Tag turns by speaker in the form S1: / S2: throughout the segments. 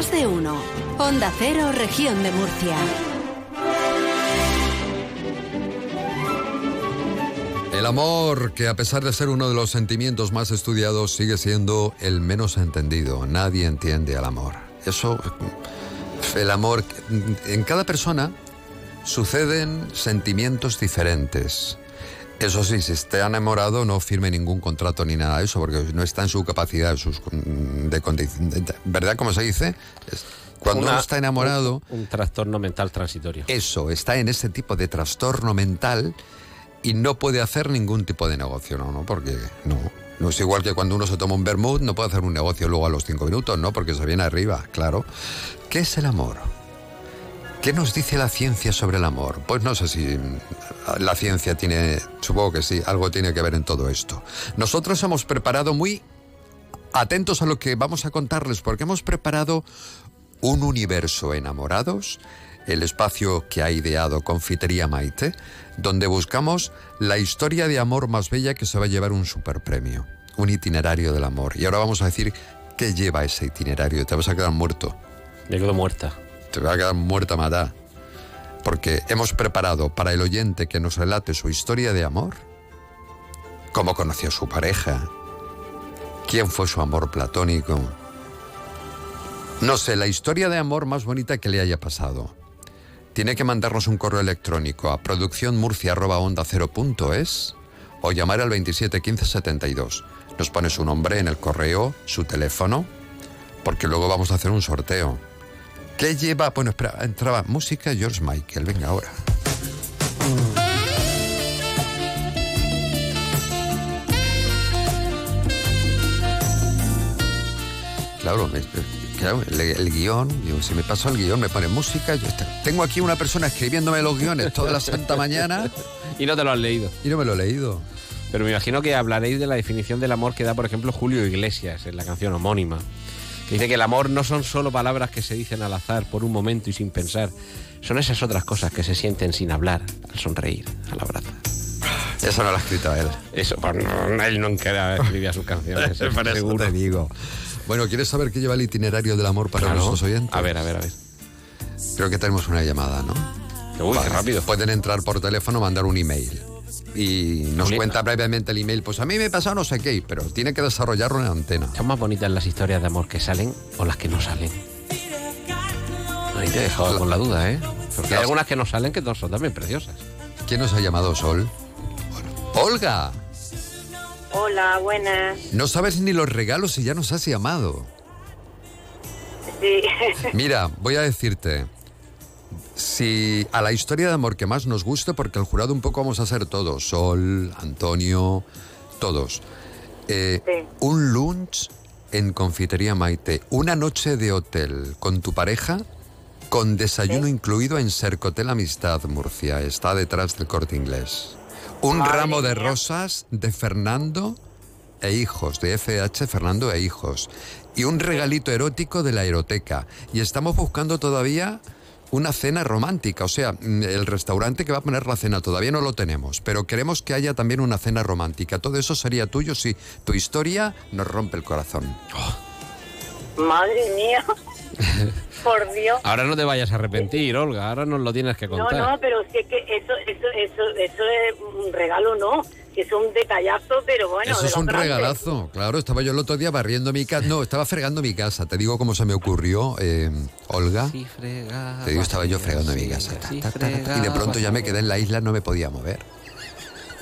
S1: Más de uno. Onda Cero, región de Murcia.
S2: El amor, que a pesar de ser uno de los sentimientos más estudiados, sigue siendo el menos entendido. Nadie entiende al amor. Eso, el amor, en cada persona suceden sentimientos diferentes. Eso sí, si está enamorado no firme ningún contrato ni nada de eso, porque no está en su capacidad sus, de, de, ¿Verdad? Como se dice? Cuando uno está enamorado...
S3: Un, un, trastorno mental transitorio.
S2: Eso, está en ese tipo de trastorno mental y no puede hacer ningún tipo de negocio, ¿no? ¿no? Porque no. No es igual que cuando uno se toma un vermouth, no puede hacer un negocio luego a los cinco minutos, ¿no? Porque se viene arriba, claro. ¿Qué es el amor? ¿Qué nos dice la ciencia sobre el amor? Pues no sé si la ciencia tiene, supongo que sí, algo tiene que ver en todo esto. Nosotros hemos preparado muy atentos a lo que vamos a contarles, porque hemos preparado un universo enamorados, el espacio que ha ideado Confitería Maite, donde buscamos la historia de amor más bella que se va a llevar un superpremio, un itinerario del amor. Y ahora vamos a decir qué lleva ese itinerario. Te vas a quedar muerto.
S3: Me quedo muerta
S2: te va a quedar muerta matada. Porque hemos preparado para el oyente que nos relate su historia de amor, cómo conoció a su pareja, quién fue su amor platónico. No sé, la historia de amor más bonita que le haya pasado. Tiene que mandarnos un correo electrónico a producciónmurcia.onda0.es o llamar al 27 15 72. Nos pone su nombre en el correo, su teléfono, porque luego vamos a hacer un sorteo. ¿Qué lleva? Bueno, espera, entraba música George Michael. Venga, ahora. Claro, me, claro el, el, guion, si me paso el guion, me pone música. Yo tengo aquí una persona escribiéndome los guiones toda la santa mañana.
S3: y no te lo has leído.
S2: Y no me lo he leído.
S3: Pero me imagino que hablaréis de la definición del amor que da, por ejemplo, Julio Iglesias en la canción homónima. Dice que el amor no son solo palabras que se dicen al azar, por un momento y sin pensar. Son esas otras cosas que se sienten sin hablar, al sonreír, al abrazar.
S2: Eso no lo ha escrito él.
S3: Eso, pues no, él nunca escribía sus canciones.
S2: Por eso seguro. te digo. Bueno, ¿quieres saber qué lleva el itinerario del amor para
S3: claro.
S2: nuestros oyentes?
S3: A ver, a ver, a ver.
S2: Creo que tenemos una llamada, ¿no?
S3: Uy, vale. qué rápido.
S2: Pueden entrar por teléfono o mandar un email. Y nos cuenta brevemente el email. Pues a mí me ha pasado no sé qué, pero tiene que desarrollarlo en la antena.
S3: ¿Son más bonitas las historias de amor que salen o las que no salen? Ahí te he dejado con la duda, ¿eh? Porque hay algunas que no salen que son también preciosas.
S2: ¿Quién nos ha llamado Sol? Olga.
S4: Hola, buenas.
S2: No sabes ni los regalos y ya nos has llamado.
S4: Sí.
S2: Mira, voy a decirte, si a la historia de amor que más nos guste, porque el jurado un poco vamos a ser todos, Sol, Antonio, todos. Eh,
S4: Sí.
S2: Un lunch en Confitería Maite, una noche de hotel con tu pareja, con desayuno
S4: Sí.
S2: incluido en Sercotel Amistad Murcia, está detrás del corte inglés. Un
S4: Madre
S2: ramo de
S4: mía.
S2: rosas de Fernando e hijos, de FH Fernando e hijos. Y un regalito erótico de la eroteca. Y estamos buscando todavía una cena romántica. O sea, mm, el restaurante que va a poner la cena todavía no lo tenemos. Pero queremos que haya también una cena romántica. Todo eso sería tuyo si tu historia nos rompe el corazón.
S4: Madre mía. Por Dios.
S3: Ahora no te vayas a arrepentir, Olga. Ahora nos lo tienes que
S4: No,
S3: contar.
S4: no, pero si es que eso, eso, eso, eso es un regalo, no. Que es un detallazo, pero bueno.
S2: Eso
S4: de
S2: es un
S4: grandes.
S2: regalazo. Claro, estaba yo el otro día barriendo mi casa. No, estaba fregando mi casa. Te digo cómo se me ocurrió, eh, Olga.
S3: Sí, fregaba,
S2: Te digo, estaba yo fregando mi
S3: sí,
S2: casa. ta,
S3: sí,
S2: ta, ta, ta, y de pronto ya me quedé en la isla, no me podía mover.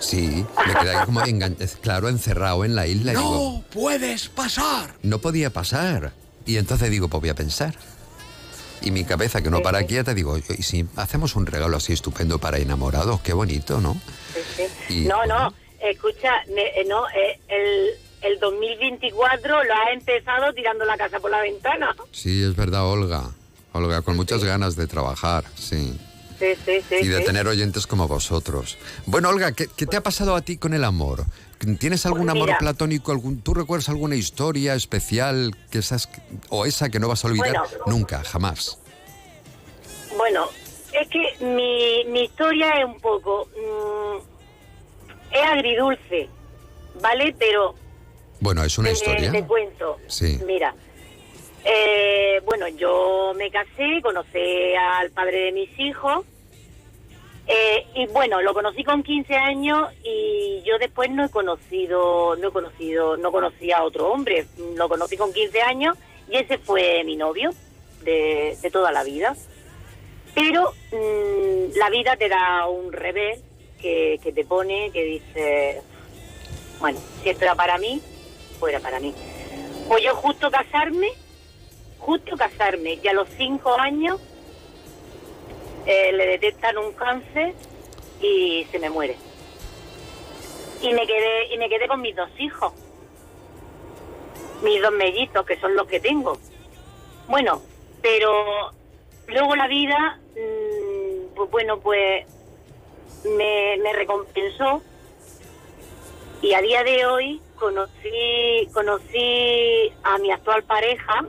S2: Sí, me quedé ahí como engan- claro, encerrado en la isla. y digo,
S3: puedes pasar!
S2: no podía pasar. Y entonces digo, pues voy a pensar. Y mi cabeza, que no para
S4: sí.
S2: quieta, digo, y si hacemos un regalo así estupendo para enamorados, qué bonito, ¿no?
S4: Sí, sí.
S2: Y,
S4: no,
S2: bueno.
S4: no, escucha, eh, no, eh, el, el 2024 lo ha empezado tirando la casa por la ventana.
S2: Sí, es verdad, Olga. Olga, con muchas ganas de trabajar, sí.
S4: Sí, sí, sí.
S2: Y de tener oyentes como vosotros. Bueno, Olga, ¿qué, qué te ha pasado a ti con el amor? ¿Tienes algún
S4: Pues
S2: amor platónico? Algún, ¿Tú recuerdas alguna historia especial que esas, o esa que no vas a olvidar
S4: Bueno.
S2: nunca, jamás?
S4: Bueno, es que mi, mi historia es un poco... mm, es agridulce, ¿vale? Pero
S2: Bueno, es una
S4: te,
S2: historia.
S4: te cuento.
S2: Sí.
S4: Mira, eh, bueno, yo me casé, conocí al padre de mis hijos. Eh, y bueno, lo conocí con 15 años y yo después no he conocido, no he conocido, no conocí a otro hombre. Lo conocí con 15 años y ese fue mi novio de, toda la vida. Pero mm, la vida te da un revés que, te pone, que dice, bueno, si esto era para mí, pues era para mí. Pues yo justo casarme, justo casarme, y a los cinco años eh, le detectan un cáncer y se me muere. Y me quedé, y me quedé con mis dos hijos, mis dos mellizos, que son los que tengo. Bueno, pero luego la vida, mm, pues bueno, pues me, me recompensó y a día de hoy conocí conocí a mi actual pareja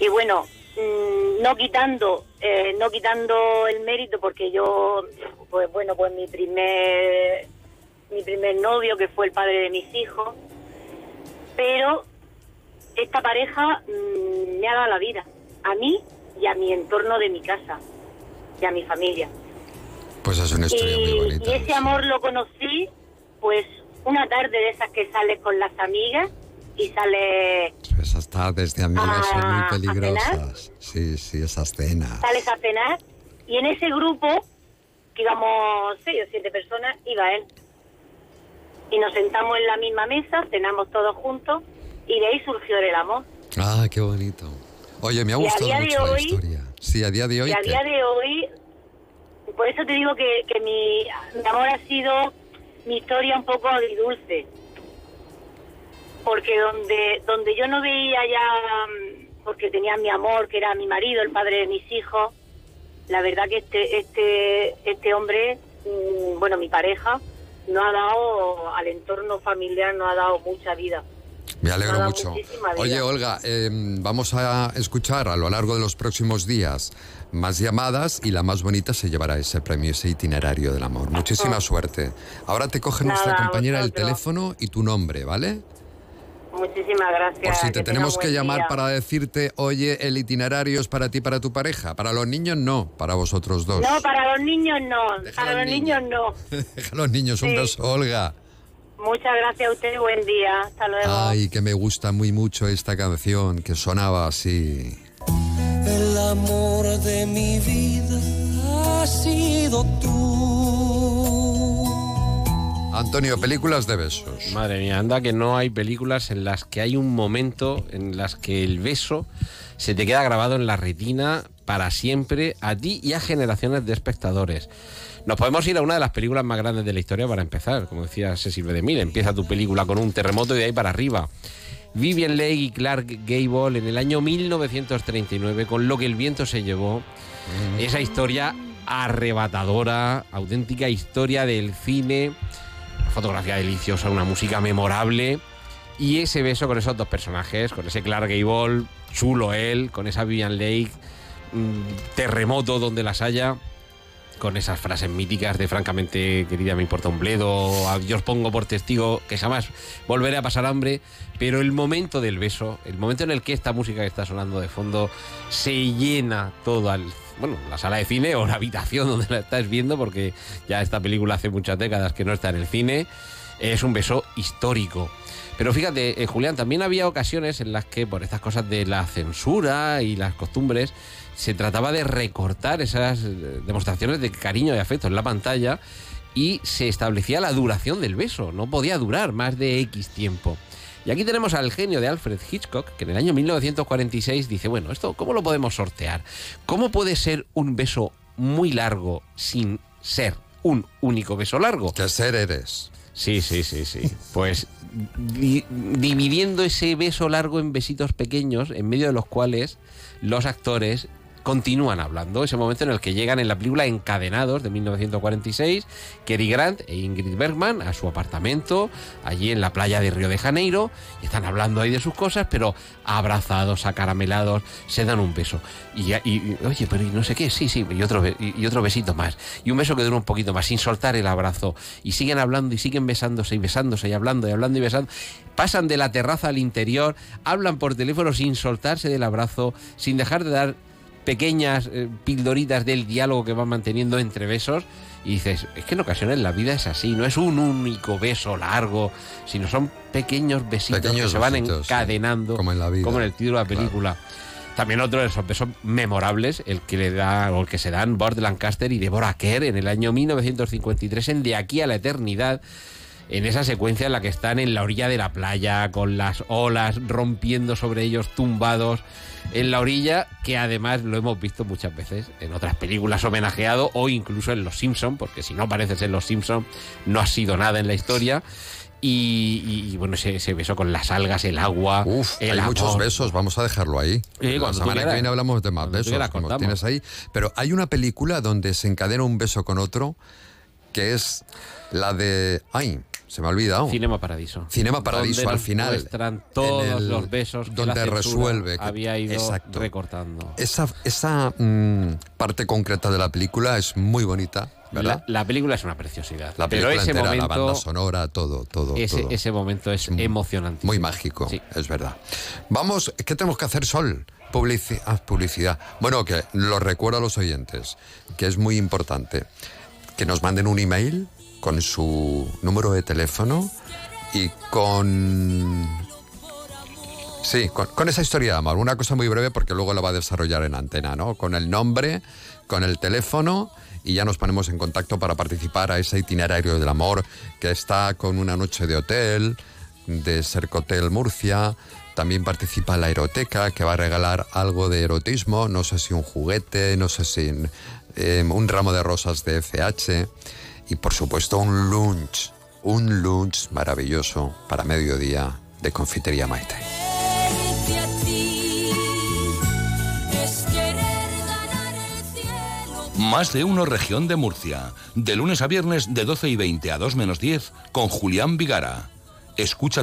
S4: y bueno mm, no quitando eh, no quitando el mérito porque yo pues bueno pues mi primer mi primer novio que fue el padre de mis hijos pero esta pareja mm, me ha dado la vida a mí y a mi entorno de mi casa y a mi familia
S2: Pues es una historia muy
S4: y,
S2: bonita.
S4: y ese
S2: sí.
S4: amor lo conocí, pues, una tarde de esas que sales con las amigas y sales,
S2: Esas tardes de amigas son muy
S4: a- a
S2: peligrosas. Sí, sí, esas cenas.
S4: sales a cenar y en ese grupo, que íbamos seis o siete personas, iba él. Y nos sentamos en la misma mesa, cenamos todos juntos y de ahí surgió el amor.
S2: Ah, qué bonito. Oye, me ha gustado mucho la historia. Sí, a día de hoy.
S4: y a
S2: ¿qué?
S4: día de hoy, por eso te digo que, que mi, mi amor ha sido mi historia un poco agridulce. Porque donde, donde yo no veía ya, mm, porque tenía mi amor, que era mi marido, el padre de mis hijos, la verdad que este, este, este hombre, mm, bueno, mi pareja, no ha dado al entorno familiar, no ha dado mucha vida.
S2: Me alegro
S4: Nada,
S2: mucho. Oye, Olga, eh, vamos a escuchar a lo largo de los próximos días más llamadas y la más bonita se llevará ese premio, ese itinerario del amor. Muchísima suerte. Ahora te coge nuestra compañera el teléfono y tu nombre, ¿vale?
S4: Muchísimas gracias.
S2: Por si te
S4: que
S2: tenemos que llamar
S4: día.
S2: para decirte, oye, el itinerario es para ti, para tu pareja. Para los niños no, para vosotros dos.
S4: No, para los niños no.
S2: Deja
S4: para
S2: los
S4: los niños no.
S2: Deja a los niños un
S4: Sí.
S2: beso, Olga.
S4: Muchas gracias a usted. Buen día. Hasta luego.
S2: Ay, que me gusta muy mucho esta canción que sonaba así.
S5: El amor de mi vida has sido tú.
S2: Antonio, películas de besos.
S3: Madre mía, anda que no hay películas en las que hay un momento en las que el beso se te queda grabado en la retina para siempre a ti y a generaciones de espectadores. Nos podemos ir a una de las películas más grandes de la historia para empezar, como decía Cecil B. DeMille, empieza tu película con un terremoto y de ahí para arriba. Vivian Leigh y Clark Gable en el año 1939 con Lo que el viento se llevó. Esa historia arrebatadora, auténtica historia del cine, fotografía deliciosa, una música memorable. Y ese beso con esos dos personajes, con ese Clark Gable, chulo él, con esa Vivian Leigh, mm, terremoto donde las haya, con esas frases míticas de francamente querida me importa un bledo, yo os pongo por testigo que jamás volveré a pasar hambre, pero el momento del beso, el momento en el que esta música que está sonando de fondo se llena toda bueno, la sala de cine o la habitación donde la estás viendo, porque ya esta película hace muchas décadas que no está en el cine, es un beso histórico. Pero fíjate, eh, Julián, también había ocasiones en las que por estas cosas de la censura y las costumbres se trataba de recortar esas eh, demostraciones de cariño y afecto en la pantalla y se establecía la duración del beso. No podía durar más de X tiempo. Y aquí tenemos al genio de Alfred Hitchcock, que en el año 1946 dice, bueno, esto, ¿cómo lo podemos sortear? ¿Cómo puede ser un beso muy largo sin ser un único beso largo?
S2: ¿Qué ser eres?
S3: Sí, sí, sí, sí. Pues di- dividiendo ese beso largo en besitos pequeños, en medio de los cuales los actores continúan hablando. Ese momento en el que llegan en la película Encadenados de 1946, Cary Grant e Ingrid Bergman a su apartamento, allí en la playa de Río de Janeiro, y están hablando ahí de sus cosas, pero abrazados, acaramelados, se dan un beso. Y, oye, pero y no sé qué, sí, sí, y otro, y otro besito más. Y un beso que dura un poquito más, sin soltar el abrazo. Y siguen hablando y siguen besándose y besándose y hablando y hablando y besando. Pasan de la terraza al interior, hablan por teléfono sin soltarse del abrazo, sin dejar de dar pequeñas eh, pildoritas del diálogo que van manteniendo entre besos. Y dices, es que en ocasiones la vida es así, no es un único beso largo, sino son pequeños besitos que se van
S2: besitos, sí.
S3: encadenando,
S2: Como en la vida.
S3: como en el título de la
S2: Claro.
S3: película. También otro de esos besos memorables, el que le da, o el que se dan Burt Lancaster y Deborah Kerr en el año 1953 en De aquí a la eternidad, en esa secuencia en la que están en la orilla de la playa, con las olas rompiendo sobre ellos, tumbados en la orilla, que además lo hemos visto muchas veces en otras películas homenajeado o incluso en Los Simpson, porque si no apareces en Los Simpson no ha sido nada en la historia. Y, y, bueno, ese, ese beso con las algas, el agua,
S2: Uf,
S3: el
S2: hay muchos besos, vamos a dejarlo ahí.
S3: Sí,
S2: la semana que viene hablamos de más besos,
S3: quieras,
S2: como
S3: contamos.
S2: tienes ahí. Pero hay una película donde se encadena un beso con otro, que es la de... ¡Ay! Se me ha olvidado.
S3: Cinema Paradiso.
S2: Cinema Paradiso,
S3: Donde
S2: al final,
S3: muestran todos
S2: el-
S3: los besos que
S2: donde
S3: la
S2: resuelve que-
S3: había ido
S2: Exacto.
S3: recortando.
S2: Esa, esa mm, parte concreta de la película es muy bonita, ¿verdad?
S3: La, la película es una preciosidad.
S2: La
S3: pero
S2: película
S3: ese
S2: entera, la banda sonora, todo, todo,
S3: ese,
S2: todo.
S3: ese momento es emocionante.
S2: Muy mágico,
S3: Sí.
S2: es verdad. Vamos, ¿qué tenemos que hacer, Sol? Publici- ah, publicidad. Bueno, que lo recuerdo a los oyentes, que es muy importante. Que nos manden un email con su número de teléfono y con... Sí, con, esa historia de amor. Una cosa muy breve porque luego la va a desarrollar en antena, ¿no? Con el nombre, con el teléfono y ya nos ponemos en contacto para participar a ese itinerario del amor que está con una noche de hotel, de Cercotel Murcia. También participa la Eroteca, que va a regalar algo de erotismo, no sé si un juguete, no sé si eh, un ramo de rosas de FH. Y por supuesto un lunch, un lunch maravilloso para mediodía de Confitería Maite.
S6: Más de uno región de Murcia. De lunes a viernes de 12 y 20 a 2 menos 10 con Julián Vigara. Escucha